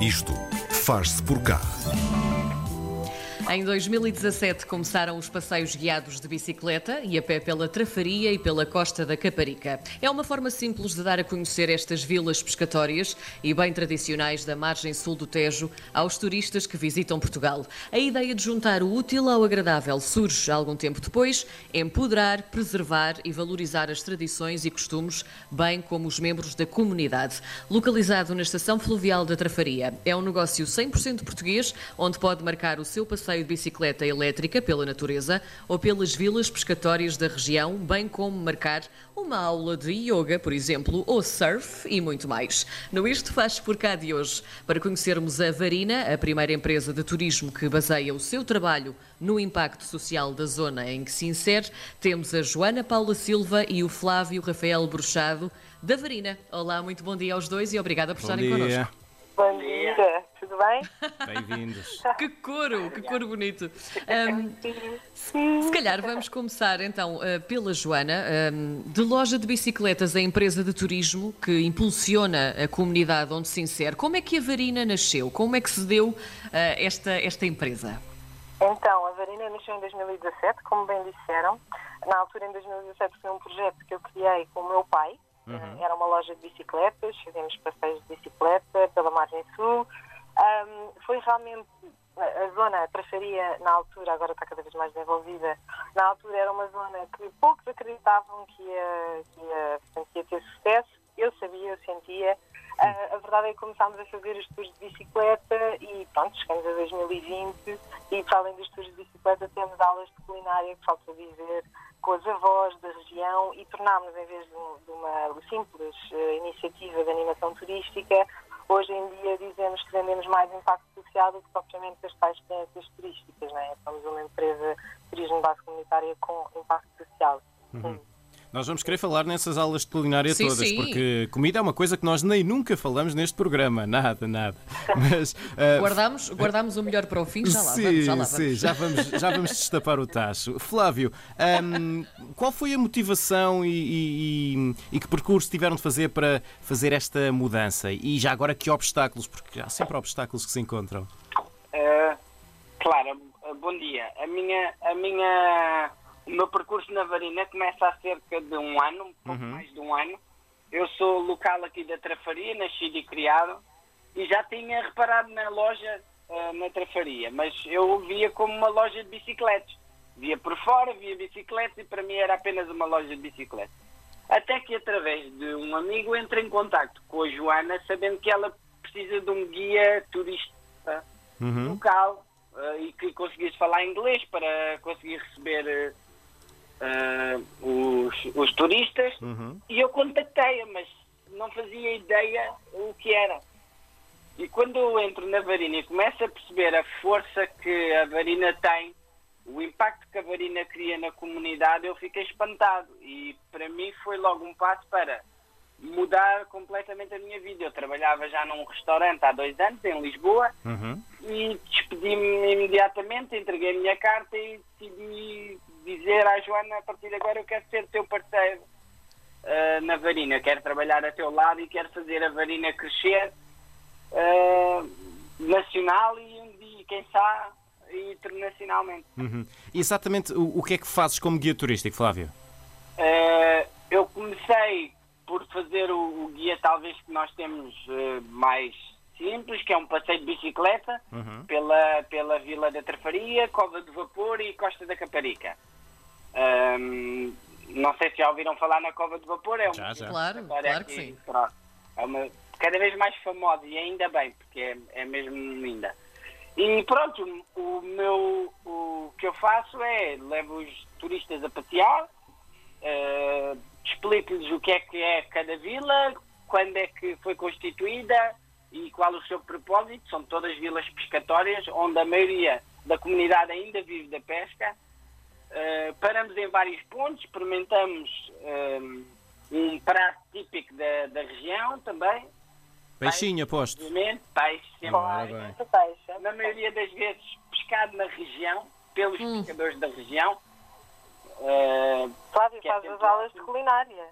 Isto faz-se por cá. Em 2017 começaram os passeios guiados de bicicleta e a pé pela Trafaria e pela Costa da Caparica. É uma forma simples de dar a conhecer estas vilas pescatórias e bem tradicionais da margem sul do Tejo aos turistas que visitam Portugal. A ideia de juntar o útil ao agradável surge algum tempo depois, empoderar, preservar e valorizar as tradições e costumes, bem como os membros da comunidade. Localizado na estação fluvial da Trafaria, é um negócio 100% português, onde pode marcar o seu passeio de bicicleta elétrica pela natureza ou pelas vilas pescatórias da região, bem como marcar uma aula de yoga, por exemplo, ou surf e muito mais. No Isto Faz por cá de hoje, para conhecermos a Varina, a primeira empresa de turismo que baseia o seu trabalho no impacto social da zona em que se insere, temos a Joana Paula Silva e o Flávio Rafael Bruxado da Varina. Olá, muito bom dia aos dois e obrigada por Bom estarem dia. connosco. Bom dia, bem? Bem-vindos. Que coro, que coro bonito. Ahm, se calhar vamos começar então eh, pela Joana, ahm, de loja de bicicletas, a empresa de turismo que impulsiona a comunidade onde se insere. Como é que a Varina nasceu? Como é que se deu eh, esta, esta empresa? Então, a Varina nasceu em 2017, como bem disseram. Na altura, em 2017, foi um projeto que eu criei com o meu pai. Eh, Era uma loja de bicicletas, fizemos passeios de bicicleta pela margem sul. Foi realmente a a zona, a trafaria, na altura, agora está cada vez mais desenvolvida, na altura era uma zona que poucos acreditavam que ia, que ia, que ia ter sucesso. Eu sabia, eu sentia. Ah, a verdade é que começámos a fazer os tours de bicicleta e pronto, chegamos a 2020 e para além dos tours de bicicleta temos aulas de culinária, que falta dizer, com as avós da região e tornámos, em vez de, de uma simples eh, iniciativa de animação turística, hoje em dia dizemos que vendemos mais impacto social do que propriamente as tais experiências turísticas. Não é? Somos uma empresa de turismo base comunitária com impacto social. Sim. Nós vamos querer falar nessas aulas de culinária Sim, todas, sim. porque comida é uma coisa que nós nem nunca falamos neste programa. Nada, nada. Mas. ah, Guardamos, guardamos o melhor para o fim? Já lá sim, vamos, já lá vamos. sim, já vamos, já vamos destapar o tacho. Flávio, ahm, qual foi a motivação e, e- e- e que percurso tiveram de fazer para fazer esta mudança? E já agora que obstáculos, porque há sempre obstáculos que se encontram. Uh, Clara, uh, bom dia. A minha, a minha, o meu percurso na Varina começa há cerca de um ano, um pouco mais de um ano. Eu sou local aqui da Trafaria, nascido e criado, e já tinha reparado na loja uh, na Trafaria, mas eu via como uma loja de bicicletas. Via por fora, via bicicletas e para mim era apenas uma loja de bicicletas. Até que através de um amigo entrei em contacto com a Joana, sabendo que ela precisa de um guia turista local eh, e que conseguisse falar inglês para conseguir receber eh, eh, os, os turistas. E eu contactei-a, mas não fazia ideia o que era. E quando eu entro na Varina e começo a perceber a força que a Varina tem, o impacto que a Varina cria na comunidade, eu fiquei espantado. E para mim foi logo um passo para mudar completamente a minha vida. Eu trabalhava já num restaurante há dois anos, em Lisboa, e despedi-me imediatamente, entreguei a minha carta e decidi dizer à Joana, a partir de agora eu quero ser teu parceiro ah, na Varina, Eu quero trabalhar a teu lado e quero fazer a Varina crescer ah, nacional e um dia, quem sabe, internacionalmente. Uhum. E exatamente o, o que é que fazes como guia turístico, Flávio? Eh, eu comecei por fazer o, o guia talvez que nós temos mais simples, que é um passeio de bicicleta pela, pela Vila da Trafaria, Cova de Vapor e Costa da Caparica. Ahm, não sei se já ouviram falar na Cova de Vapor, é uma Já, já. Claro, claro que aqui, sim. pronto. É uma, cada vez mais famosa e ainda bem, porque é, é mesmo linda. E pronto, o, meu o que eu faço é levo os turistas a passear, eh, explico-lhes o que é que é cada vila, quando é que foi constituída e qual o seu propósito. São todas vilas pescatórias, onde a maioria da comunidade ainda vive da pesca. Eh, paramos em vários pontos, experimentamos eh, um prato típico da, da região também. Peixinho, aposto. Obviamente, peixe, sempre Ora peixe. peixe. Na maioria das vezes pescado na região, pelos pescadores da região. Eh, Flávio é faz sempre as aulas de culinária.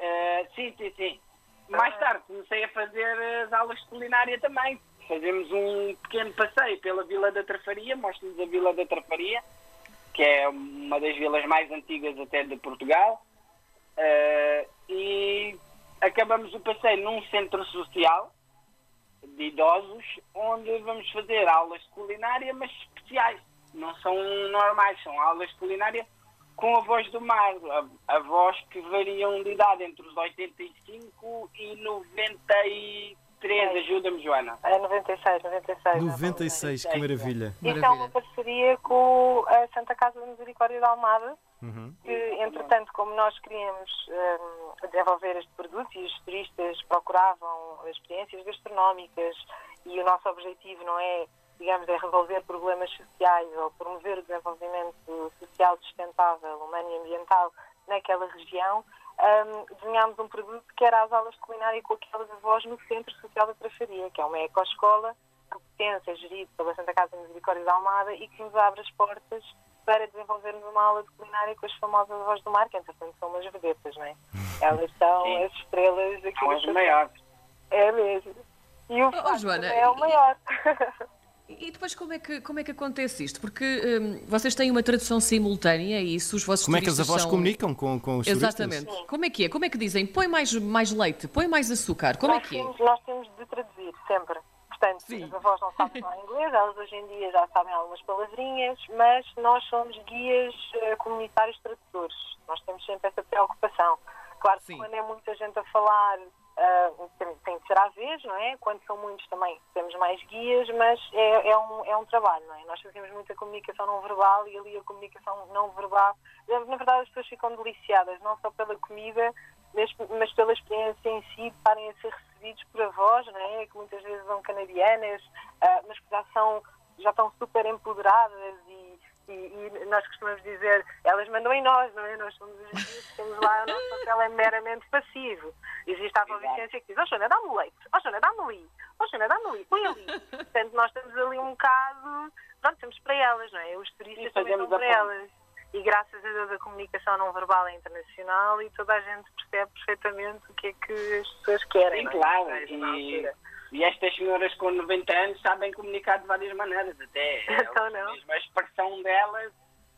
eh, sim, sim, sim. mais tarde comecei a fazer as aulas de culinária também. Fazemos um pequeno passeio pela Vila da Trafaria, mostro-lhes a Vila da Trafaria, que é uma das vilas mais antigas até de Portugal. Uh, e acabamos o passeio num centro social de idosos, onde vamos fazer aulas de culinária, mas especiais. Não são normais, são aulas de culinária com a voz do mar, a, a voz que variam de idade entre os 85 e 93. Ajuda-me, Joana. É 96, 96. 96, que maravilha. Isto é uma parceria com a Santa Casa da Misericórdia da Almada, Uhum. que, entretanto, como nós queríamos um, desenvolver este produto e os turistas procuravam experiências gastronómicas e o nosso objetivo não é, digamos, é resolver problemas sociais ou promover o desenvolvimento social sustentável, humano e ambiental naquela região, um, desenhámos um produto que era as aulas de culinária com aquelas avós no Centro Social da Trafaria, que é uma ecoescola que pertence, é gerido pela Santa Casa de Misericórdia da Almada e que nos abre as portas para desenvolvermos uma aula de culinária com as famosas avós do mar, que entretanto são umas vedetas, não é? Elas são Sim. as estrelas aqui. São as maiores. É mesmo. E o Oh, Joana, é o e- maior. E depois como é que, como é que acontece isto? Porque hum, vocês têm uma tradução simultânea e isso os vossos Como é que as turistas avós são... comunicam com, com os turistas? Exatamente. Como é que é? Como é que dizem? Põe mais, mais leite, põe mais açúcar. Como é nós, que é? temos, nós temos de traduzir sempre. Portanto, Sim. as avós não sabem falar inglês, elas hoje em dia já sabem algumas palavrinhas, mas nós somos guias eh, comunitários tradutores. Nós temos sempre essa preocupação. Claro que Sim. quando é muita gente a falar, ah, tem, tem que ser à vez, não é? Quando são muitos também temos mais guias, mas é, é, um, é um trabalho, não é? Nós fazemos muita comunicação não verbal e ali a comunicação não verbal. Na verdade, as pessoas ficam deliciadas, não só pela comida, mas, mas pela experiência em si, de estarem a ser recebidos por avós, não é? Que muitas vezes são canadianas, ah, mas que já, são, já estão super empoderadas e, e, nós costumamos dizer, elas mandam em nós, não é? Nós somos os estamos lá, o nosso papel é meramente passivo. Existe a avovicência que diz, oh Joana, dá-me leite, oh Joana, dá-me ali, oh Joana, dá-me ali, põe ali. Portanto, nós estamos ali um bocado, pronto, estamos para elas, não é? Os turistas também estão para elas. E graças a Deus a comunicação não verbal é internacional e toda a gente percebe perfeitamente o que é que as pessoas querem. Sim, é? claro. Na E. e estas senhoras com 90 anos sabem comunicar de várias maneiras. Até Então não. mesmo a expressão delas,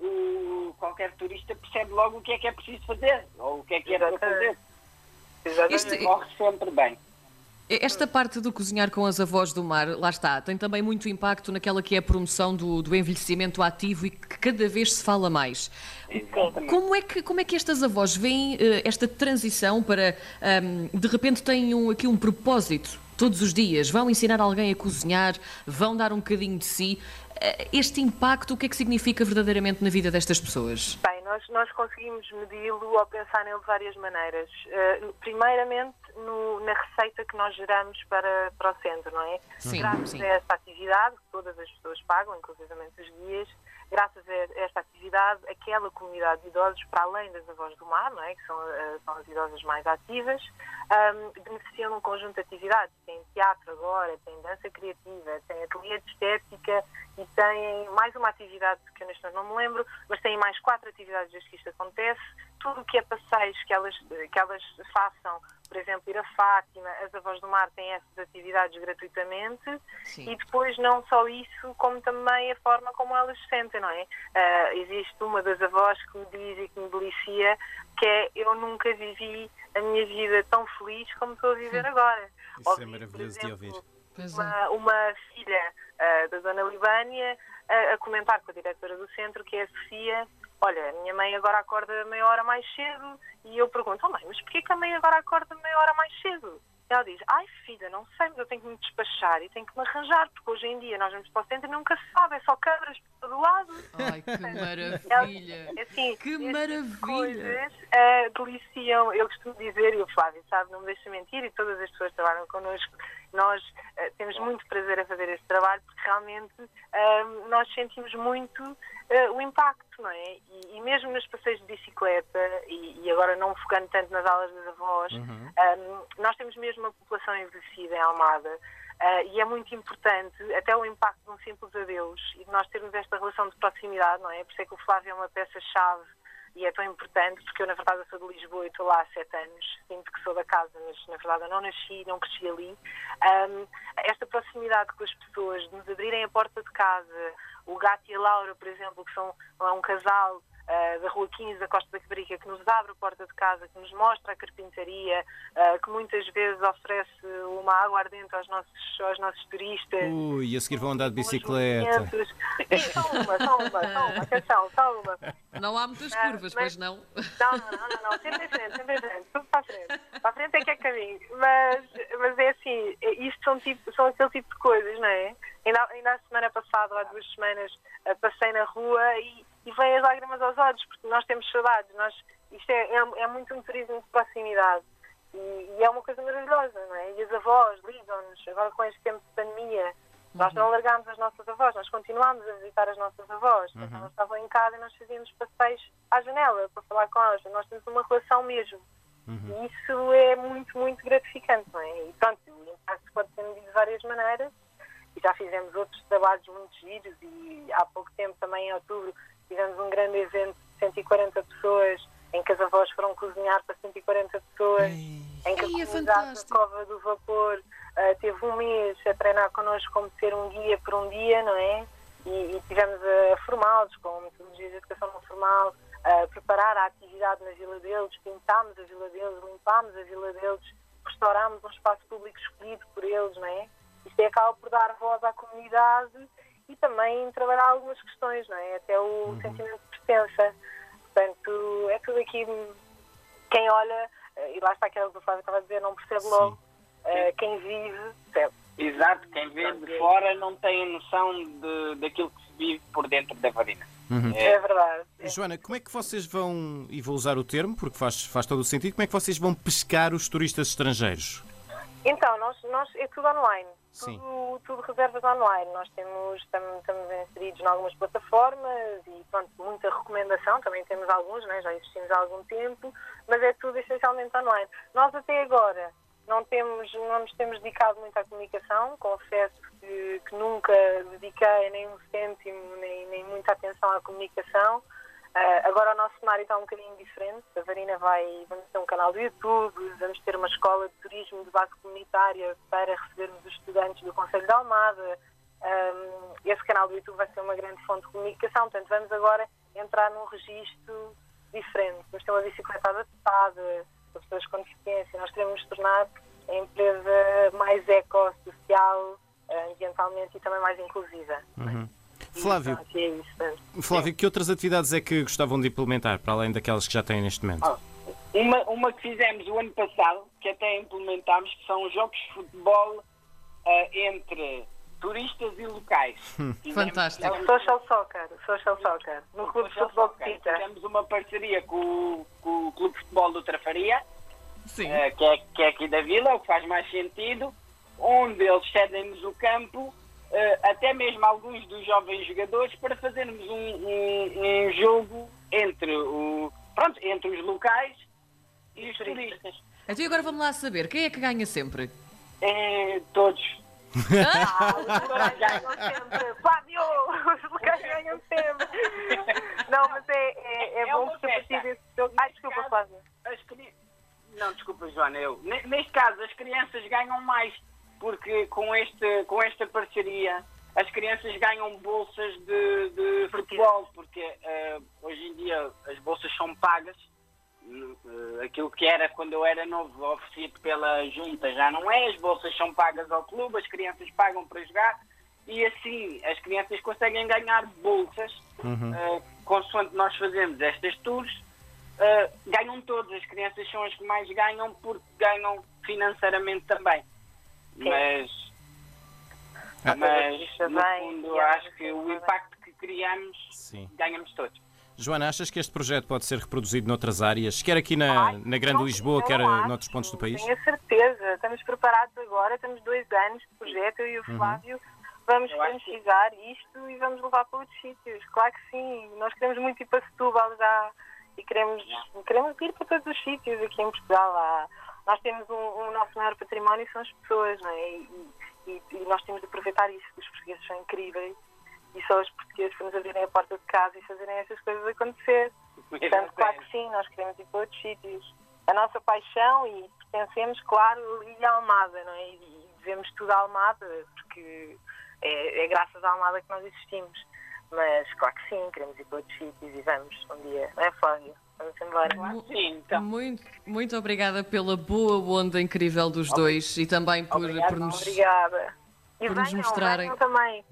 o- qualquer turista percebe logo o que é que é preciso fazer ou o que é que é para fazer. Exatamente. Este- Corre sempre bem. Esta parte do cozinhar com as avós do mar, lá está, tem também muito impacto naquela que é a promoção do, do envelhecimento ativo e que cada vez se fala mais. Exatamente. Como é que, como é que estas avós veem eh, esta transição para, ahm, de repente, têm um- aqui um propósito todos os dias? Vão ensinar alguém a cozinhar, vão dar um bocadinho de si. Eh, Este impacto, o que é que significa verdadeiramente na vida destas pessoas? Bem, nós, nós conseguimos medi-lo ao pensar nele de várias maneiras. Eh, primeiramente, no- na receita que nós geramos para, para o centro, não é? Sim, graças sim. a esta atividade, que todas as pessoas pagam, inclusive os guias, graças a esta atividade, aquela comunidade de idosos, para além das avós do mar, é? que são, eh, são as idosas mais ativas, ahm, beneficiam de um conjunto de atividades. Tem teatro agora, tem dança criativa, tem ateliê de estética e têm mais uma atividade que eu neste momento não me lembro, mas têm mais quatro atividades desde que isto acontece. Tudo o que é passeios que elas, que elas façam, por exemplo, ir a Fátima, as avós do mar têm essas atividades gratuitamente Sim. e depois não só isso, como também a forma como elas se sentem, não é? Ah, existe uma das avós que me diz e que me delicia que é eu nunca vivi a minha vida tão feliz como estou a viver agora. Isso é Ouvi, por maravilhoso de ouvir. É. Uma, uma filha ah, da Dona Libânia a, a comentar com a diretora do centro, que é a Sofia, olha, a minha mãe agora acorda meia hora mais cedo e eu pergunto, oh mãe, mas porquê que a mãe agora acorda meia hora mais cedo? Ela diz, ai filha, não sei, mas eu tenho que me despachar e tenho que me arranjar, porque hoje em dia nós vamos para o centro e nunca se sabe, é só câmaras por todo lado. Ai, que maravilha! É assim, Que tipo maravilha! Coisas eh, deliciam, eu costumo dizer, e o Flávio sabe, não me deixa mentir, e todas as pessoas que trabalham connosco, nós eh, temos muito prazer a fazer este trabalho, porque realmente eh, nós sentimos muito eh, o impacto, não é? E, e mesmo nos passeios de bicicleta, e, e agora não focando tanto nas aulas das avós, eh, nós temos mesmo uma população envelhecida em Almada, Uh, e é muito importante, até o impacto de um simples adeus e de nós termos esta relação de proximidade, não é? Por isso é que o Flávio é uma peça-chave e é tão importante porque eu, na verdade, eu sou de Lisboa e estou lá há sete anos. Sinto que sou da casa, mas na verdade eu não nasci, não cresci ali. Um, esta proximidade com as pessoas, de nos abrirem a porta de casa, o Gato e a Laura, por exemplo, que são um casal uh, da Rua 15 da Costa da Cabrica, que nos abre a porta de casa, que nos mostra a carpintaria, uh, que muitas vezes oferece uma água ardente aos nossos, aos nossos turistas. Ui, e a seguir vão andar de bicicleta. Sim, só uma, só uma, só uma, atenção, só uma. Não há muitas curvas, uh, mas, não? Não, não, não, não, não, sempre em frente, sempre em frente, tudo para a frente. Para a frente é que é caminho. Mas, mas é assim, isto são, tipo, são aquele tipo de coisas, não é? Ainda, ainda a semana passada, há duas semanas, passei na rua e e vem as lágrimas aos olhos, porque nós temos saudades. Nós, isto é, é, é muito um turismo de proximidade. E, e, é uma coisa maravilhosa, não é? E as avós ligam-nos, agora com este tempo de pandemia, nós uhum. não largámos as nossas avós, nós continuámos a visitar as nossas avós. Uhum. Elas estavam em casa e nós fazíamos passeios à janela para falar com elas. Nós temos uma relação mesmo. Uhum. E isso é muito, muito gratificante, não é? E pronto, o impacto pode ser medido de várias maneiras. E já fizemos outros trabalhos muito giros e há pouco tempo, também em outubro, Tivemos um grande evento de 140 pessoas, em que as avós foram cozinhar para 140 pessoas, Ei. em que a é comunidade da Cova do Vapor uh, teve um mês a treinar connosco como ser um guia por um dia, não é? E, e tivemos a formá-los com metodologias de educação não formal, a preparar a atividade na vila deles, pintámos a vila deles, limpámos a vila deles, restaurámos um espaço público escolhido por eles, não é? Isto é acaba por dar voz à comunidade e também trabalhar algumas questões, não é? Até o uhum. sentimento de pertença. Portanto, é tudo aqui. Quem olha, e lá está aquilo que o Flávio estava a dizer, não percebe logo. Uh, quem vive, percebe. Exato, quem vê de fora não tem a noção de, daquilo que se vive por dentro da varina. Uhum. É. é. verdade. Joana, como é que vocês vão, e vou usar o termo porque faz, faz todo o sentido, como é que vocês vão pescar os turistas estrangeiros? Então, nós, nós é tudo online. Tudo, tudo, reservas online. Nós temos, estamos, estamos inseridos em algumas plataformas e pronto, muita recomendação, também temos alguns, né? já existimos há algum tempo, mas é tudo essencialmente online. Nós até agora não, temos, não nos temos dedicado muito à comunicação, confesso que, que nunca dediquei nem um cêntimo, nem, nem muita atenção à comunicação. Uh, agora o nosso cenário está um bocadinho diferente. A Varina vai, vamos ter um canal do YouTube, vamos ter uma escola de turismo de base comunitária para recebermos os estudantes do Conselho de Almada. Um, esse canal do YouTube vai ser uma grande fonte de comunicação, portanto vamos agora entrar num registro diferente. Vamos ter uma bicicleta adaptada pessoas com deficiência. Nós queremos tornar a empresa mais ecossocial, ambientalmente e também mais inclusiva. Uhum. Flávio, Flávio, que outras atividades é que gostavam de implementar, para além daquelas que já têm neste momento? Ah, uma, uma que fizemos o ano passado, que até implementámos, que são jogos de futebol uh, entre turistas e locais. Hum. Fantástico. É social Soccer, Social Soccer, no Clube de Futebol de Pita. Temos uma parceria com, com, o Clube de Futebol do Trafaria, Sim. Uh, que, é, que é aqui da vila, o que faz mais sentido, onde eles cedem-nos o campo uh, até mesmo alguns dos jovens jogadores, para fazermos um, um, um jogo entre, o, pronto, entre os locais e os turistas. Então agora vamos lá saber, quem é que ganha sempre? É, todos. Ah, os locais ganham sempre. Fábio! Os locais ganham sempre. Não, mas é, é, é, é bom porque a partir desse jogo. Ai, desculpa, caso, Flávio. Cri... Não, desculpa, Joana, eu. Neste caso, as crianças ganham mais porque com, este, com esta parceria as crianças ganham bolsas de, de futebol, porque uh, hoje em dia as bolsas são pagas. Uh, aquilo que era quando eu era novo, oferecido pela junta, já não é. As bolsas são pagas ao clube, as crianças pagam para jogar e assim as crianças conseguem ganhar bolsas. Uhum. Uh, consoante nós fazemos estas tours, uh, ganham todas. As crianças são as que mais ganham porque ganham financeiramente também. Mas, ah, mas no fundo, acho que o impacto que criamos, Sim. ganhamos todos. Joana, achas que este projeto pode ser reproduzido noutras áreas, quer aqui na, Ai, na Grande não, Lisboa, quer acho, noutros pontos do país? Tenho certeza. Estamos preparados agora, temos dois anos de projeto, eu e o uhum. Flávio. Uhum. Vamos franquizar isto e vamos levar para outros sítios. Claro que sim. Nós queremos muito ir para Setúbal já e queremos, queremos ir para todos os sítios aqui em Portugal. Há, nós temos um, um nosso maior património são as pessoas, não é? E, e, e, nós temos de aproveitar isso. Os portugueses são incríveis e só os portugueses para nos abrirem a porta de casa e fazerem essas coisas acontecer. Portanto, claro que sim, nós queremos ir para outros sítios. A nossa paixão e pertencemos, claro, a Ilha Almada, não é? E devemos tudo à Almada, porque é, é graças à Almada que nós existimos. Mas, claro que sim, queremos ir para outros sítios e vamos um dia, não é, Flávio? Vamos embora. Sim, então. Muito, muito obrigada pela boa onda incrível dos dois e também por, Obrigado, por nos. Obrigada. E Por nos venham, mostrarem. venham também.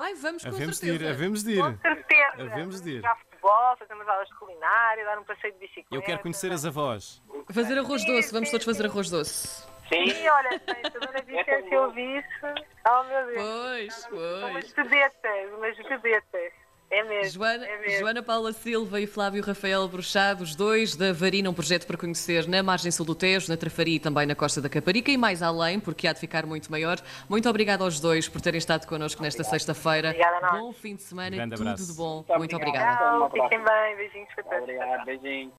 Ai, vamos com Havemos de certeza. ir, havemos de Com ir. certeza. Havemos de ir. Jogar futebol, fazer umas aulas de culinária, dar um passeio de bicicleta. Eu quero conhecer as avós. Fazer arroz Sim, doce, vamos sim, todos fazer arroz doce. Sim, Sim, olha, se a dona Vicência ouvisse. Oh, meu Deus. Pois, São umas pois. vedetas, umas vedetas. É mesmo. Joana, é mesmo. Joana Paula Silva e Flávio Rafael Bruxado, os dois da Varina, um projeto para conhecer na margem sul do Tejo, na Trafaria e também na Costa da Caparica e mais além, porque há de ficar muito maior. Muito obrigada aos dois por terem estado connosco nesta sexta-feira. Obrigada a nós. Bom fim de semana, Grande tudo abraço. de bom. Muito Muito obrigado. obrigada. Tchau, fiquem bem. Beijinhos para todos. obrigado, beijinho.